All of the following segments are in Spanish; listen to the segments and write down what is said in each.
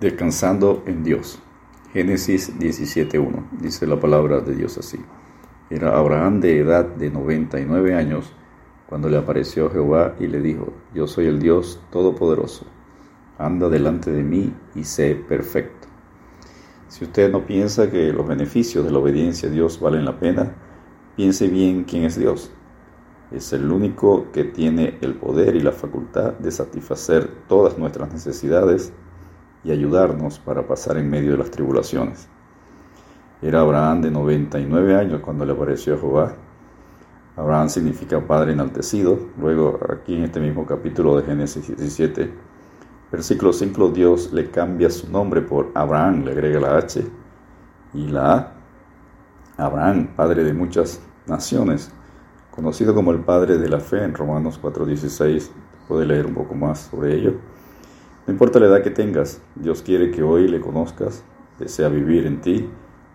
Descansando en Dios. Génesis 17.1. Dice la palabra de Dios así. Era Abraham de edad de 99 años cuando le apareció Jehová y le dijo, yo soy el Dios Todopoderoso, anda delante de mí y sé perfecto. Si usted no piensa que los beneficios de la obediencia a Dios valen la pena, piense bien quién es Dios. Es el único que tiene el poder y la facultad de satisfacer todas nuestras necesidades y ayudarnos para pasar en medio de las tribulaciones. Era Abraham de 99 años cuando le apareció Jehová. Abraham significa padre enaltecido. Luego, aquí en este mismo capítulo de Génesis 17, versículo 5, Dios le cambia su nombre por Abraham, le agrega la H y la A. Abraham, padre de muchas naciones, conocido como el padre de la fe en Romanos 4:16. Puede leer un poco más sobre ello. No importa la edad que tengas, Dios quiere que hoy le conozcas, desea vivir en ti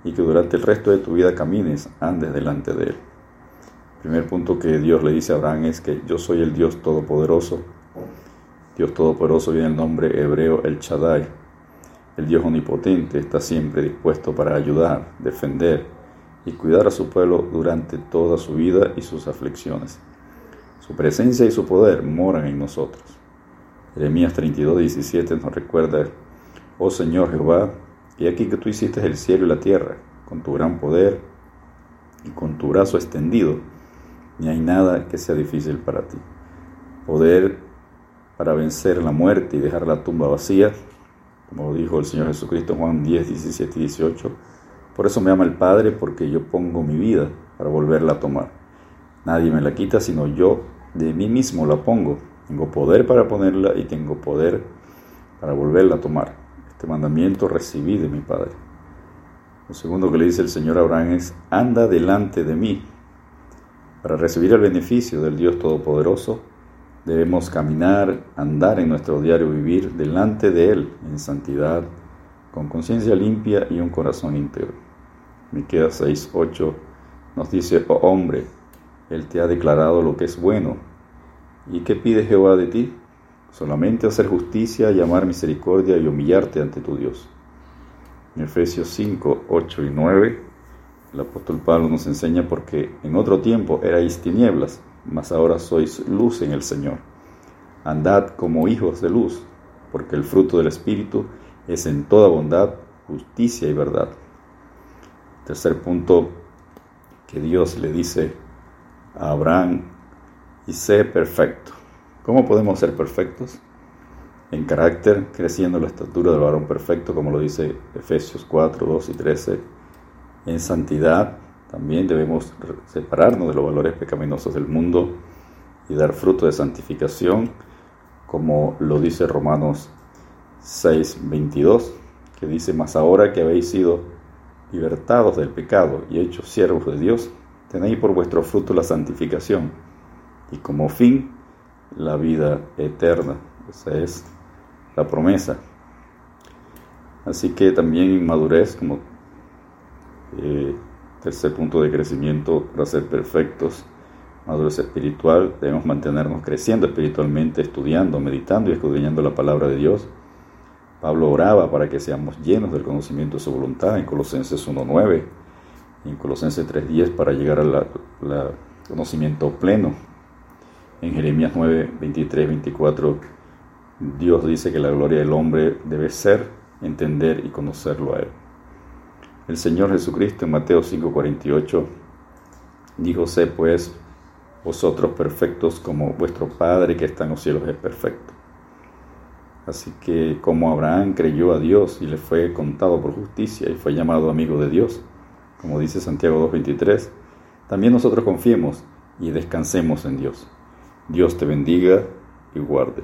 y que durante el resto de tu vida camines, andes delante de Él. El primer punto que Dios le dice a Abraham es que yo soy el Dios Todopoderoso. Dios Todopoderoso viene el nombre hebreo El Shaddai. El Dios Omnipotente está siempre dispuesto para ayudar, defender y cuidar a su pueblo durante toda su vida y sus aflicciones. Su presencia y su poder moran en nosotros. Jeremías 32, 17 nos recuerda, oh Señor Jehová, y aquí que tú hiciste el cielo y la tierra, con tu gran poder y con tu brazo extendido, ni hay nada que sea difícil para ti. Poder para vencer la muerte y dejar la tumba vacía, como dijo el Señor Jesucristo en Juan 10, 17 y 18. Por eso me ama el Padre, porque yo pongo mi vida para volverla a tomar. Nadie me la quita, sino yo de mí mismo la pongo tengo poder para ponerla y tengo poder para volverla a tomar. Este mandamiento recibí de mi Padre. Lo segundo que le dice el Señor a Abraham es, anda delante de mí. Para recibir el beneficio del Dios Todopoderoso, debemos caminar, andar en nuestro diario vivir delante de Él en santidad, con conciencia limpia y un corazón íntegro. Miqueas 6:8 nos dice, oh hombre, Él te ha declarado lo que es bueno ¿Y qué pide Jehová de ti? Solamente hacer justicia, llamar misericordia y humillarte ante tu Dios. En Efesios 5, 8 y 9, el apóstol Pablo nos enseña porque en otro tiempo erais tinieblas, mas ahora sois luz en el Señor. Andad como hijos de luz, porque el fruto del Espíritu es en toda bondad, justicia y verdad. Tercer punto que Dios le dice a Abraham y sé perfecto. ¿Cómo podemos ser perfectos? En carácter, creciendo la estatura del varón perfecto, como lo dice Efesios 4, 2 y 13. En santidad, también debemos separarnos de los valores pecaminosos del mundo y dar fruto de santificación, como lo dice Romanos 6, 22, que dice, más ahora que habéis sido libertados del pecado y hechos siervos de Dios, tenéis por vuestro fruto la santificación y como fin la vida eterna. Esa es la promesa. Así que también en madurez, como eh, tercer punto de crecimiento para ser perfectos, madurez espiritual, debemos mantenernos creciendo espiritualmente, estudiando, meditando y escudriñando la palabra de Dios. Pablo oraba para que seamos llenos del conocimiento de su voluntad en Colosenses 1.9 y en Colosenses 3.10 para llegar al conocimiento pleno en Jeremías 9, 23, 24, Dios dice que la gloria del hombre debe ser entender y conocerlo a Él. El Señor Jesucristo en Mateo 5, 48 dijo, sé pues vosotros perfectos como vuestro Padre que está en los cielos es perfecto. Así que como Abraham creyó a Dios y le fue contado por justicia y fue llamado amigo de Dios, como dice Santiago 2.23, también nosotros confiemos y descansemos en Dios. Dios te bendiga y guarde.